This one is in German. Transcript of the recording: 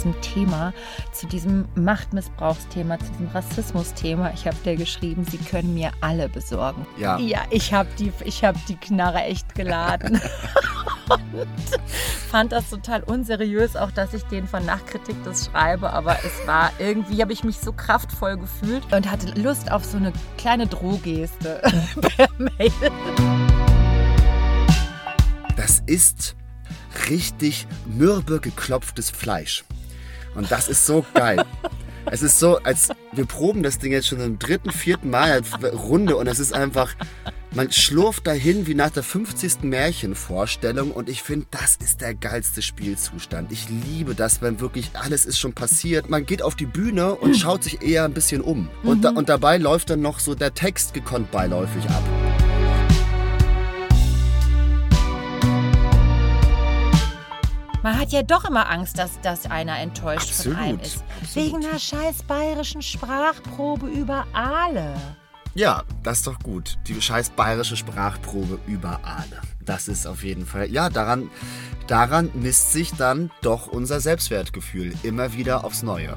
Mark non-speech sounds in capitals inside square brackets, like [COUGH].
diesem Thema, zu diesem Machtmissbrauchsthema, zu diesem Rassismusthema. Ich habe dir geschrieben, sie können mir alle besorgen. Ja. Ja, ich habe die, ich hab die Knarre echt geladen. [LAUGHS] und fand das total unseriös, auch dass ich den von Nachkritik das schreibe, aber es war irgendwie, habe ich mich so kraftvoll gefühlt und hatte Lust auf so eine kleine Drohgeste [LAUGHS] per Mail. Das ist richtig mürbe geklopftes Fleisch. Und das ist so geil. [LAUGHS] Es ist so, als wir proben das Ding jetzt schon im dritten, vierten Mal Runde und es ist einfach, man schlurft dahin wie nach der 50. Märchenvorstellung und ich finde, das ist der geilste Spielzustand. Ich liebe das, wenn wirklich alles ist schon passiert. Man geht auf die Bühne und schaut sich eher ein bisschen um. Und, da, und dabei läuft dann noch so der Text gekonnt beiläufig ab. Man hat ja doch immer Angst, dass, dass einer enttäuscht Absolut, von einem ist. absolut. Wegen einer scheiß bayerischen Sprachprobe über Aale. Ja, das ist doch gut. Die scheiß bayerische Sprachprobe über Aale. Das ist auf jeden Fall. Ja, daran, daran misst sich dann doch unser Selbstwertgefühl immer wieder aufs Neue.